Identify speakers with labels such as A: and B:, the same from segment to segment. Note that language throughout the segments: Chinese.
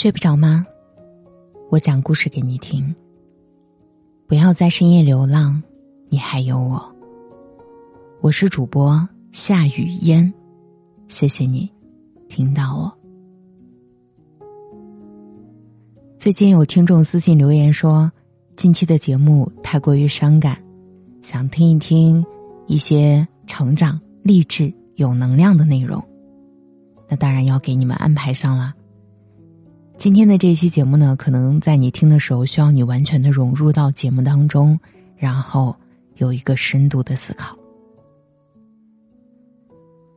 A: 睡不着吗？我讲故事给你听。不要在深夜流浪，你还有我。我是主播夏雨嫣，谢谢你听到我。最近有听众私信留言说，近期的节目太过于伤感，想听一听一些成长、励志、有能量的内容。那当然要给你们安排上了。今天的这期节目呢，可能在你听的时候，需要你完全的融入到节目当中，然后有一个深度的思考。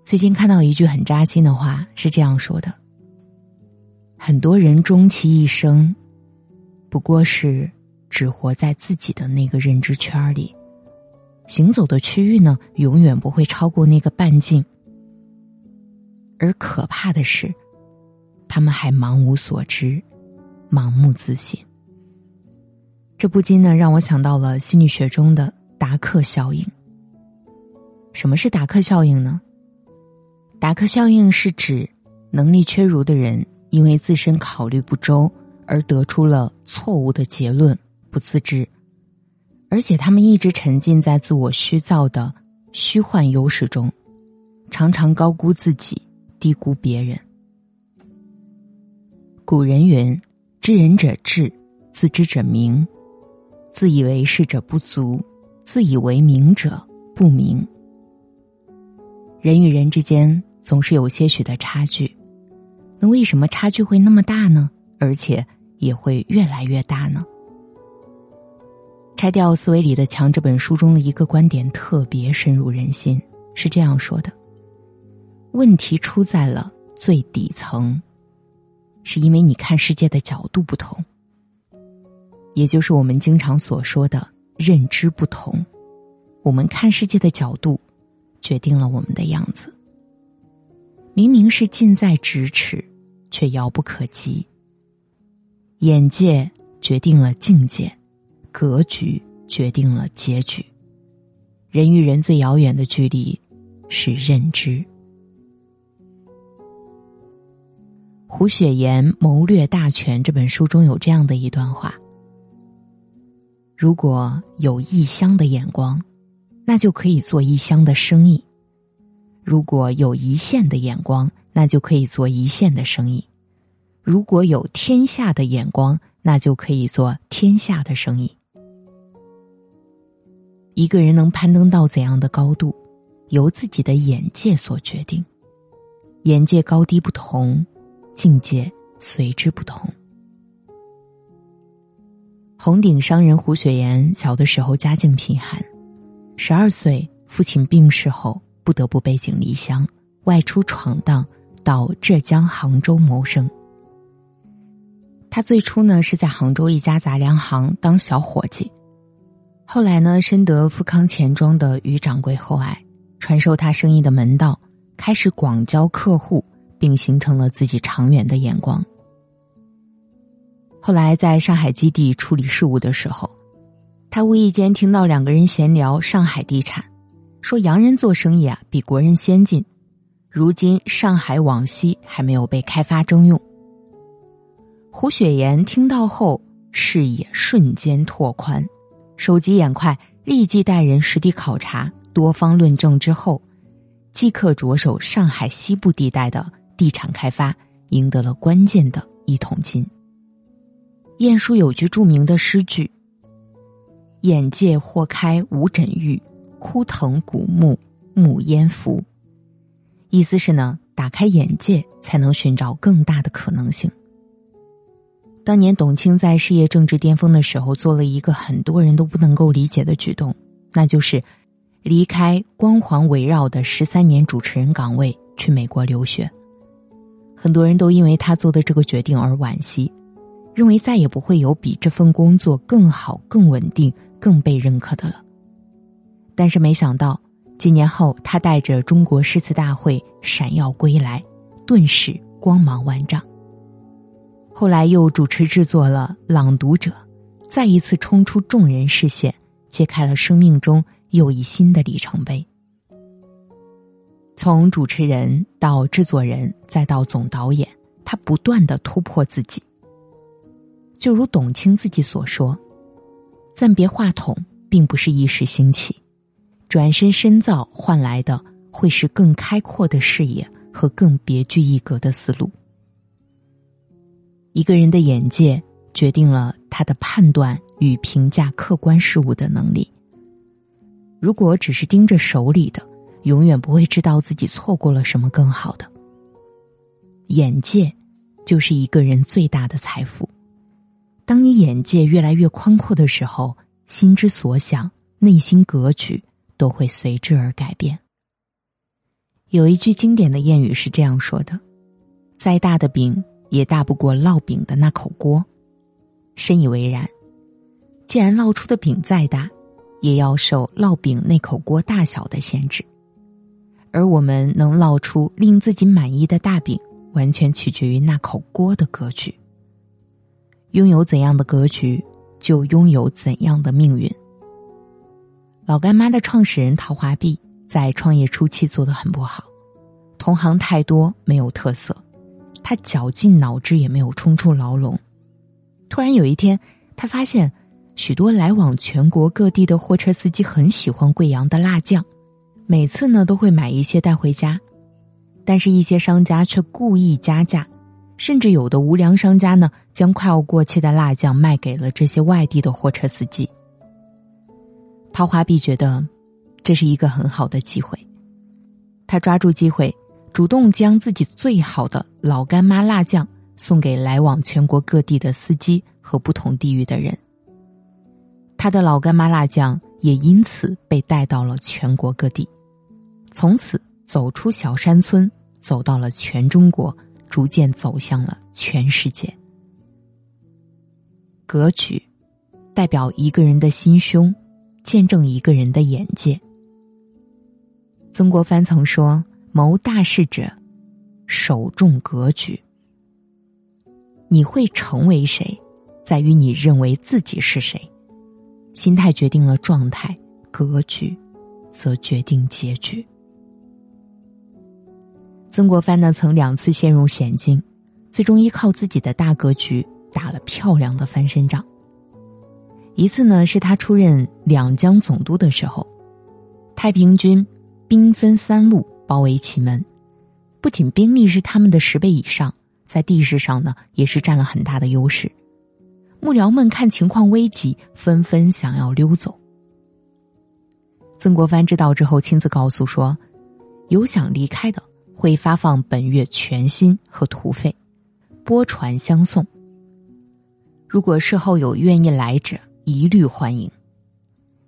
A: 最近看到一句很扎心的话，是这样说的：很多人终其一生，不过是只活在自己的那个认知圈里，行走的区域呢，永远不会超过那个半径。而可怕的是。他们还茫无所知，盲目自信。这不禁呢让我想到了心理学中的达克效应。什么是达克效应呢？达克效应是指能力缺如的人因为自身考虑不周而得出了错误的结论，不自知，而且他们一直沉浸在自我虚造的虚幻优势中，常常高估自己，低估别人。古人云：“知人者智，自知者明。自以为是者不足，自以为明者不明。”人与人之间总是有些许的差距，那为什么差距会那么大呢？而且也会越来越大呢？《拆掉思维里的墙》这本书中的一个观点特别深入人心，是这样说的：“问题出在了最底层。”是因为你看世界的角度不同，也就是我们经常所说的认知不同。我们看世界的角度，决定了我们的样子。明明是近在咫尺，却遥不可及。眼界决定了境界，格局决定了结局。人与人最遥远的距离，是认知。胡雪岩《谋略大全》这本书中有这样的一段话：如果有异乡的眼光，那就可以做异乡的生意；如果有一线的眼光，那就可以做一线的生意；如果有天下的眼光，那就可以做天下的生意。一个人能攀登到怎样的高度，由自己的眼界所决定。眼界高低不同。境界随之不同。红顶商人胡雪岩小的时候家境贫寒，十二岁父亲病逝后，不得不背井离乡，外出闯荡，到浙江杭州谋生。他最初呢是在杭州一家杂粮行当小伙计，后来呢深得富康钱庄的于掌柜厚爱，传授他生意的门道，开始广交客户。并形成了自己长远的眼光。后来在上海基地处理事务的时候，他无意间听到两个人闲聊上海地产，说洋人做生意啊比国人先进，如今上海往西还没有被开发征用。胡雪岩听到后，视野瞬间拓宽，手疾眼快，立即带人实地考察，多方论证之后，即刻着手上海西部地带的。地产开发赢得了关键的一桶金。晏殊有句著名的诗句：“眼界豁开无枕玉，枯藤古木木焉扶。”意思是呢，打开眼界才能寻找更大的可能性。当年董卿在事业政治巅峰的时候，做了一个很多人都不能够理解的举动，那就是离开光环围绕的十三年主持人岗位，去美国留学。很多人都因为他做的这个决定而惋惜，认为再也不会有比这份工作更好、更稳定、更被认可的了。但是没想到，几年后他带着中国诗词大会闪耀归来，顿时光芒万丈。后来又主持制作了《朗读者》，再一次冲出众人视线，揭开了生命中又一新的里程碑。从主持人到制作人，再到总导演，他不断的突破自己，就如董卿自己所说：“暂别话筒，并不是一时兴起，转身深造换来的会是更开阔的视野和更别具一格的思路。”一个人的眼界决定了他的判断与评价客观事物的能力。如果只是盯着手里的，永远不会知道自己错过了什么更好的。眼界就是一个人最大的财富。当你眼界越来越宽阔的时候，心之所想、内心格局都会随之而改变。有一句经典的谚语是这样说的：“再大的饼也大不过烙饼的那口锅。”深以为然。既然烙出的饼再大，也要受烙饼那口锅大小的限制。而我们能烙出令自己满意的大饼，完全取决于那口锅的格局。拥有怎样的格局，就拥有怎样的命运。老干妈的创始人陶华碧在创业初期做的很不好，同行太多，没有特色，他绞尽脑汁也没有冲出牢笼。突然有一天，他发现许多来往全国各地的货车司机很喜欢贵阳的辣酱。每次呢都会买一些带回家，但是，一些商家却故意加价，甚至有的无良商家呢，将快要过期的辣酱卖给了这些外地的货车司机。陶华碧觉得这是一个很好的机会，他抓住机会，主动将自己最好的老干妈辣酱送给来往全国各地的司机和不同地域的人。他的老干妈辣酱也因此被带到了全国各地。从此走出小山村，走到了全中国，逐渐走向了全世界。格局，代表一个人的心胸，见证一个人的眼界。曾国藩曾说：“谋大事者，首重格局。”你会成为谁，在于你认为自己是谁。心态决定了状态，格局，则决定结局。曾国藩呢，曾两次陷入险境，最终依靠自己的大格局打了漂亮的翻身仗。一次呢，是他出任两江总督的时候，太平军兵分三路包围祁门，不仅兵力是他们的十倍以上，在地势上呢也是占了很大的优势。幕僚们看情况危急，纷纷想要溜走。曾国藩知道之后，亲自告诉说：“有想离开的。”会发放本月全薪和徒费，拨船相送。如果事后有愿意来者，一律欢迎。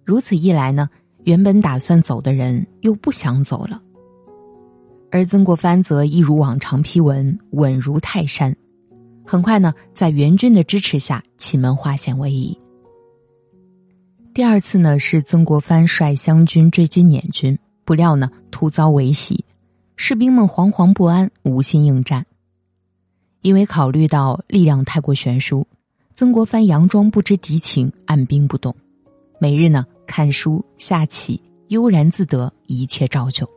A: 如此一来呢，原本打算走的人又不想走了。而曾国藩则一如往常批文，稳如泰山。很快呢，在援军的支持下，祁门化险为夷。第二次呢，是曾国藩率湘军追击捻军，不料呢，突遭围袭。士兵们惶惶不安，无心应战。因为考虑到力量太过悬殊，曾国藩佯装不知敌情，按兵不动，每日呢看书下棋，悠然自得，一切照旧。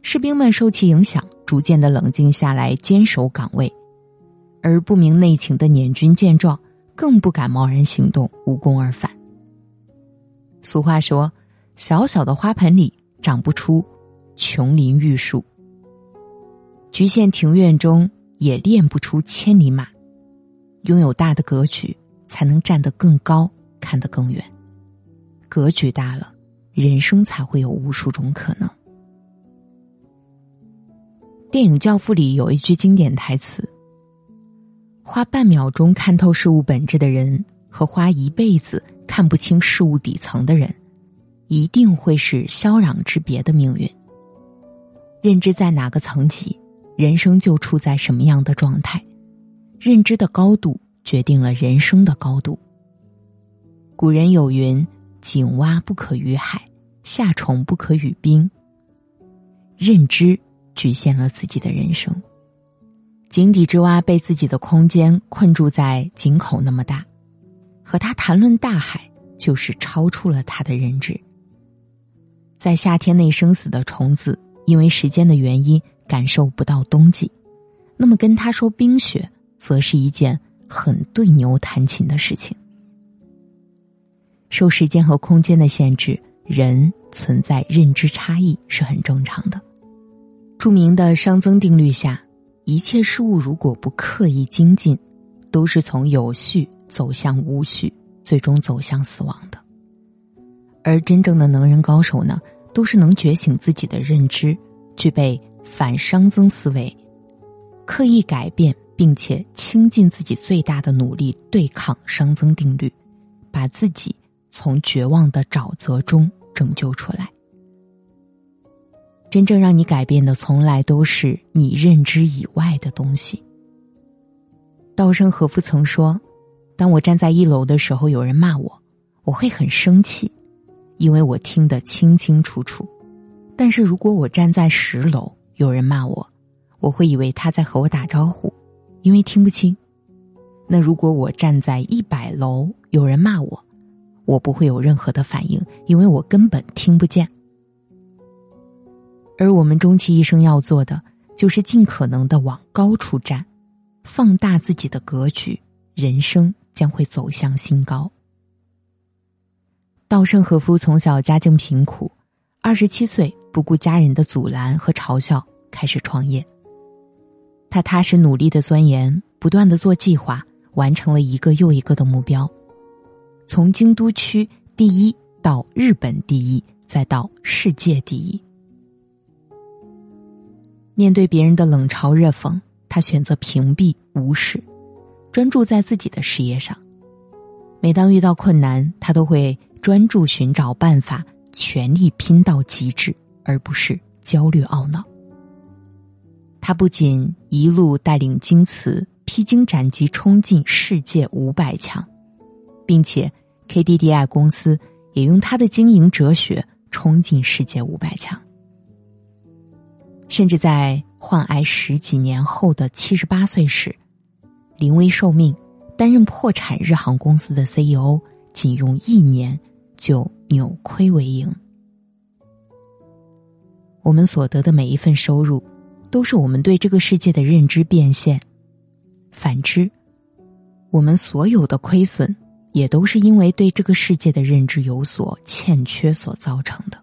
A: 士兵们受其影响，逐渐的冷静下来，坚守岗位。而不明内情的捻军见状，更不敢贸然行动，无功而返。俗话说：“小小的花盆里长不出。”琼林玉树，局限庭院中也练不出千里马。拥有大的格局，才能站得更高，看得更远。格局大了，人生才会有无数种可能。电影《教父》里有一句经典台词：“花半秒钟看透事物本质的人，和花一辈子看不清事物底层的人，一定会是霄壤之别的命运。”认知在哪个层级，人生就处在什么样的状态。认知的高度决定了人生的高度。古人有云：“井蛙不可与海，夏虫不可语冰。”认知局限了自己的人生。井底之蛙被自己的空间困住在井口那么大，和他谈论大海，就是超出了他的认知。在夏天内生死的虫子。因为时间的原因，感受不到冬季，那么跟他说冰雪，则是一件很对牛弹琴的事情。受时间和空间的限制，人存在认知差异是很正常的。著名的熵增定律下，一切事物如果不刻意精进，都是从有序走向无序，最终走向死亡的。而真正的能人高手呢，都是能觉醒自己的认知，具备反熵增思维，刻意改变，并且倾尽自己最大的努力对抗熵增定律，把自己从绝望的沼泽中拯救出来。真正让你改变的，从来都是你认知以外的东西。稻盛和夫曾说：“当我站在一楼的时候，有人骂我，我会很生气。”因为我听得清清楚楚，但是如果我站在十楼，有人骂我，我会以为他在和我打招呼，因为听不清。那如果我站在一百楼，有人骂我，我不会有任何的反应，因为我根本听不见。而我们终其一生要做的，就是尽可能的往高处站，放大自己的格局，人生将会走向新高。稻盛和夫从小家境贫苦，二十七岁不顾家人的阻拦和嘲笑，开始创业。他踏实努力的钻研，不断的做计划，完成了一个又一个的目标，从京都区第一到日本第一，再到世界第一。面对别人的冷嘲热讽，他选择屏蔽无视，专注在自己的事业上。每当遇到困难，他都会。专注寻找办法，全力拼到极致，而不是焦虑懊恼。他不仅一路带领京瓷披荆斩棘冲进世界五百强，并且 KDDI 公司也用他的经营哲学冲进世界五百强。甚至在患癌十几年后的七十八岁时，临危受命，担任破产日航公司的 CEO，仅用一年。就扭亏为盈。我们所得的每一份收入，都是我们对这个世界的认知变现；反之，我们所有的亏损，也都是因为对这个世界的认知有所欠缺所造成的。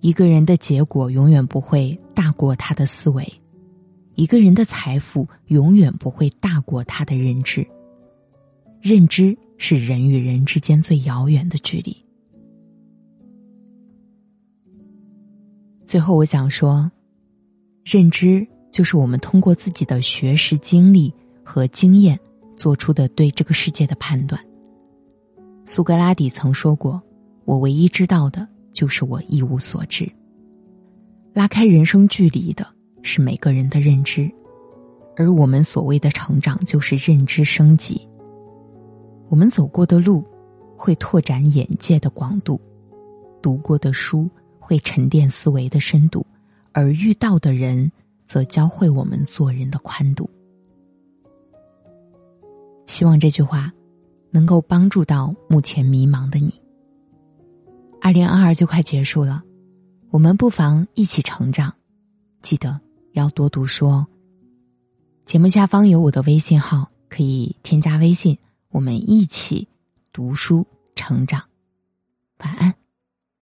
A: 一个人的结果永远不会大过他的思维，一个人的财富永远不会大过他的认知。认知。是人与人之间最遥远的距离。最后，我想说，认知就是我们通过自己的学识、经历和经验做出的对这个世界的判断。苏格拉底曾说过：“我唯一知道的就是我一无所知。”拉开人生距离的是每个人的认知，而我们所谓的成长，就是认知升级。我们走过的路，会拓展眼界的广度；读过的书会沉淀思维的深度，而遇到的人，则教会我们做人的宽度。希望这句话能够帮助到目前迷茫的你。二零二二就快结束了，我们不妨一起成长，记得要多读书哦。节目下方有我的微信号，可以添加微信。我们一起读书成长，晚安。